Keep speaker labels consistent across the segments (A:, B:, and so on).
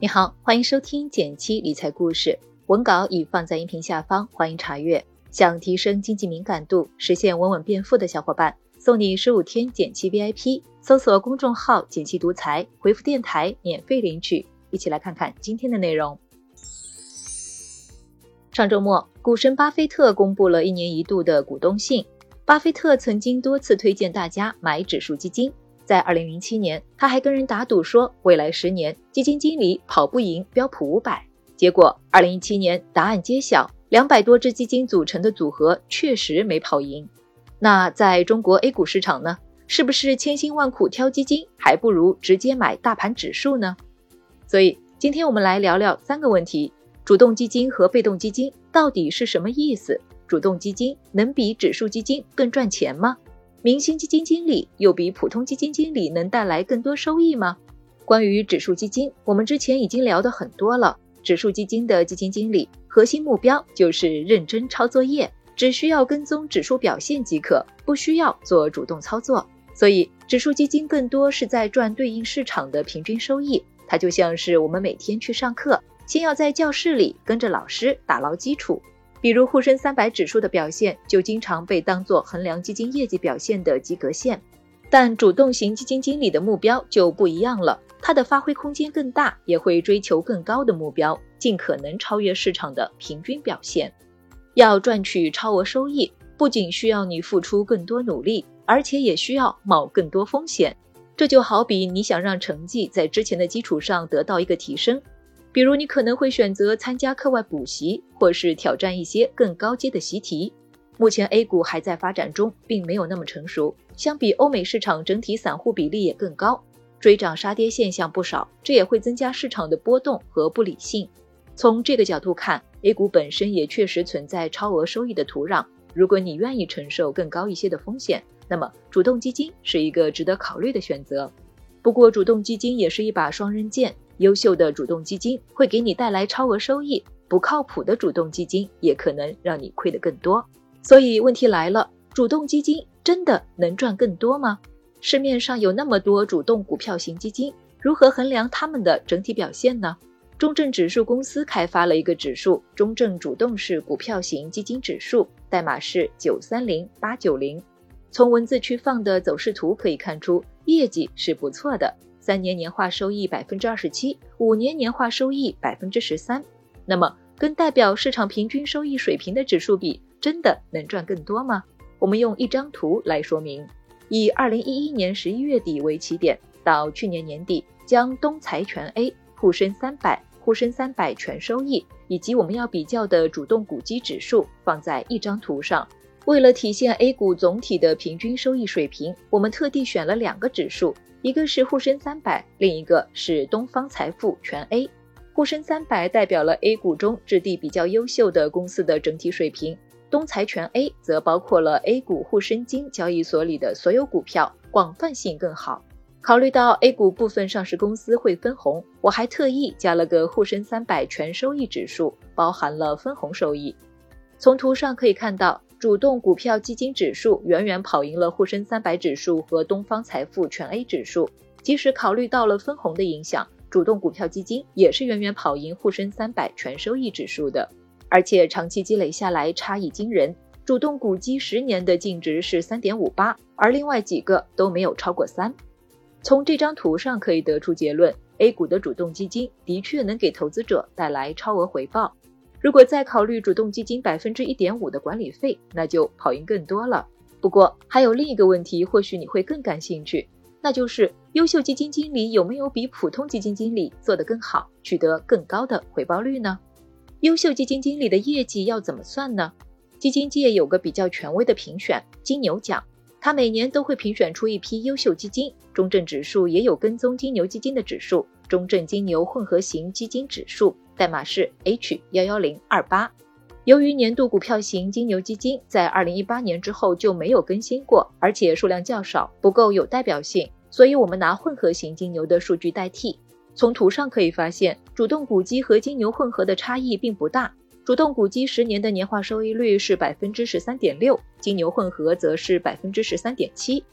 A: 你好，欢迎收听减七理财故事，文稿已放在音频下方，欢迎查阅。想提升经济敏感度，实现稳稳变富的小伙伴，送你十五天减七 VIP，搜索公众号“减七独裁，回复电台免费领取。一起来看看今天的内容。上周末，股神巴菲特公布了一年一度的股东信。巴菲特曾经多次推荐大家买指数基金。在二零零七年，他还跟人打赌说，未来十年基金经理跑不赢标普五百。结果二零一七年答案揭晓，两百多只基金组成的组合确实没跑赢。那在中国 A 股市场呢？是不是千辛万苦挑基金，还不如直接买大盘指数呢？所以今天我们来聊聊三个问题：主动基金和被动基金到底是什么意思？主动基金能比指数基金更赚钱吗？明星基金经理又比普通基金经理能带来更多收益吗？关于指数基金，我们之前已经聊得很多了。指数基金的基金经理核心目标就是认真抄作业，只需要跟踪指数表现即可，不需要做主动操作。所以，指数基金更多是在赚对应市场的平均收益。它就像是我们每天去上课，先要在教室里跟着老师打牢基础。比如沪深三百指数的表现就经常被当作衡量基金业绩表现的及格线，但主动型基金经理的目标就不一样了，它的发挥空间更大，也会追求更高的目标，尽可能超越市场的平均表现。要赚取超额收益，不仅需要你付出更多努力，而且也需要冒更多风险。这就好比你想让成绩在之前的基础上得到一个提升。比如，你可能会选择参加课外补习，或是挑战一些更高阶的习题。目前 A 股还在发展中，并没有那么成熟。相比欧美市场，整体散户比例也更高，追涨杀跌现象不少，这也会增加市场的波动和不理性。从这个角度看，A 股本身也确实存在超额收益的土壤。如果你愿意承受更高一些的风险，那么主动基金是一个值得考虑的选择。不过，主动基金也是一把双刃剑。优秀的主动基金会给你带来超额收益，不靠谱的主动基金也可能让你亏得更多。所以问题来了，主动基金真的能赚更多吗？市面上有那么多主动股票型基金，如何衡量它们的整体表现呢？中证指数公司开发了一个指数——中证主动式股票型基金指数，代码是九三零八九零。从文字区放的走势图可以看出，业绩是不错的。三年年化收益百分之二十七，五年年化收益百分之十三。那么，跟代表市场平均收益水平的指数比，真的能赚更多吗？我们用一张图来说明：以二零一一年十一月底为起点，到去年年底，将东财全 A、沪深三百、沪深三百全收益以及我们要比较的主动股基指数放在一张图上。为了体现 A 股总体的平均收益水平，我们特地选了两个指数。一个是沪深三百，另一个是东方财富全 A。沪深三百代表了 A 股中质地比较优秀的公司的整体水平，东财全 A 则包括了 A 股沪深金交易所里的所有股票，广泛性更好。考虑到 A 股部分上市公司会分红，我还特意加了个沪深三百全收益指数，包含了分红收益。从图上可以看到。主动股票基金指数远远跑赢了沪深三百指数和东方财富全 A 指数，即使考虑到了分红的影响，主动股票基金也是远远跑赢沪深三百全收益指数的。而且长期积累下来差异惊人，主动股基十年的净值是三点五八，而另外几个都没有超过三。从这张图上可以得出结论，A 股的主动基金的确能给投资者带来超额回报。如果再考虑主动基金百分之一点五的管理费，那就跑赢更多了。不过还有另一个问题，或许你会更感兴趣，那就是优秀基金经理有没有比普通基金经理做得更好，取得更高的回报率呢？优秀基金经理的业绩要怎么算呢？基金界有个比较权威的评选——金牛奖，它每年都会评选出一批优秀基金。中证指数也有跟踪金牛基金的指数——中证金牛混合型基金指数。代码是 H 幺幺零二八。由于年度股票型金牛基金在二零一八年之后就没有更新过，而且数量较少，不够有代表性，所以我们拿混合型金牛的数据代替。从图上可以发现，主动股基和金牛混合的差异并不大。主动股基十年的年化收益率是百分之十三点六，金牛混合则是百分之十三点七。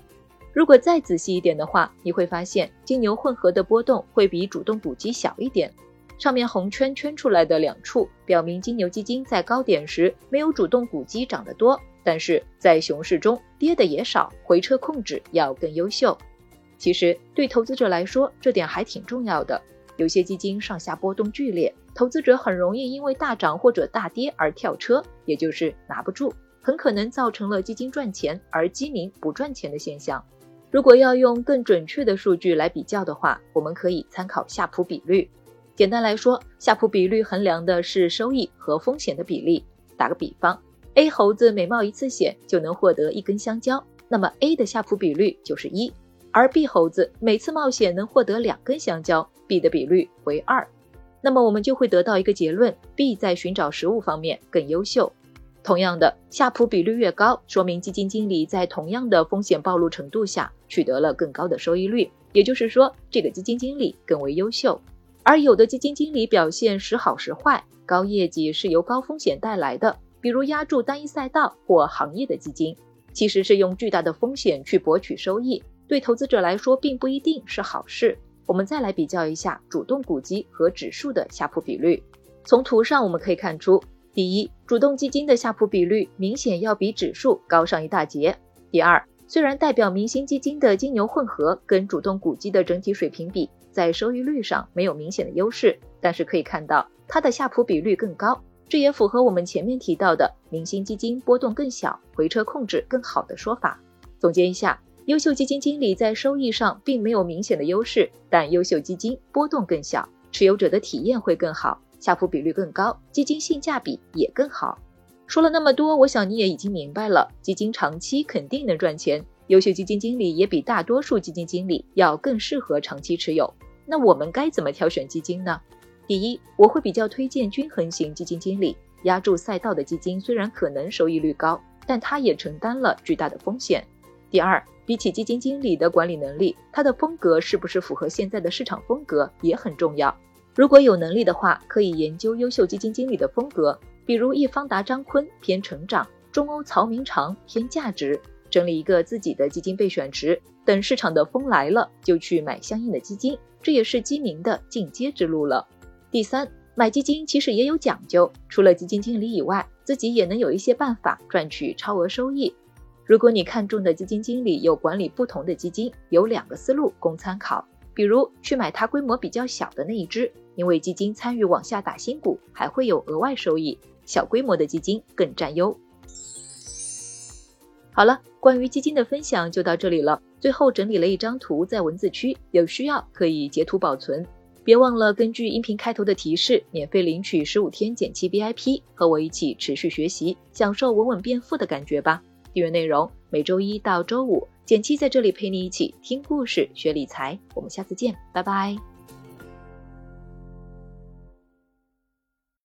A: 如果再仔细一点的话，你会发现金牛混合的波动会比主动股基小一点。上面红圈圈出来的两处，表明金牛基金在高点时没有主动股基涨得多，但是在熊市中跌的也少，回撤控制要更优秀。其实对投资者来说，这点还挺重要的。有些基金上下波动剧烈，投资者很容易因为大涨或者大跌而跳车，也就是拿不住，很可能造成了基金赚钱而基民不赚钱的现象。如果要用更准确的数据来比较的话，我们可以参考夏普比率。简单来说，夏普比率衡量的是收益和风险的比例。打个比方，A 猴子每冒一次险就能获得一根香蕉，那么 A 的夏普比率就是一。而 B 猴子每次冒险能获得两根香蕉，B 的比率为二，那么我们就会得到一个结论：B 在寻找食物方面更优秀。同样的，夏普比率越高，说明基金经理在同样的风险暴露程度下取得了更高的收益率，也就是说，这个基金经理更为优秀。而有的基金经理表现时好时坏，高业绩是由高风险带来的，比如压住单一赛道或行业的基金，其实是用巨大的风险去博取收益。对投资者来说，并不一定是好事。我们再来比较一下主动股基和指数的夏普比率。从图上我们可以看出，第一，主动基金的夏普比率明显要比指数高上一大截。第二，虽然代表明星基金的金牛混合跟主动股基的整体水平比，在收益率上没有明显的优势，但是可以看到它的夏普比率更高，这也符合我们前面提到的明星基金波动更小、回撤控制更好的说法。总结一下。优秀基金经理在收益上并没有明显的优势，但优秀基金波动更小，持有者的体验会更好，夏普比率更高，基金性价比也更好。说了那么多，我想你也已经明白了，基金长期肯定能赚钱，优秀基金经理也比大多数基金经理要更适合长期持有。那我们该怎么挑选基金呢？第一，我会比较推荐均衡型基金经理，压住赛道的基金虽然可能收益率高，但它也承担了巨大的风险。第二。比起基金经理的管理能力，他的风格是不是符合现在的市场风格也很重要。如果有能力的话，可以研究优秀基金经理的风格，比如易方达张坤偏成长，中欧曹明长偏价值，整理一个自己的基金备选池，等市场的风来了就去买相应的基金，这也是基民的进阶之路了。第三，买基金其实也有讲究，除了基金经理以外，自己也能有一些办法赚取超额收益。如果你看中的基金经理有管理不同的基金，有两个思路供参考。比如去买它规模比较小的那一只，因为基金参与往下打新股还会有额外收益；小规模的基金更占优。好了，关于基金的分享就到这里了。最后整理了一张图在文字区，有需要可以截图保存。别忘了根据音频开头的提示，免费领取十五天减七 VIP，和我一起持续学习，享受稳稳变富的感觉吧。订阅内容，每周一到周五，减七在这里陪你一起听故事、学理财。我们下次见，拜拜。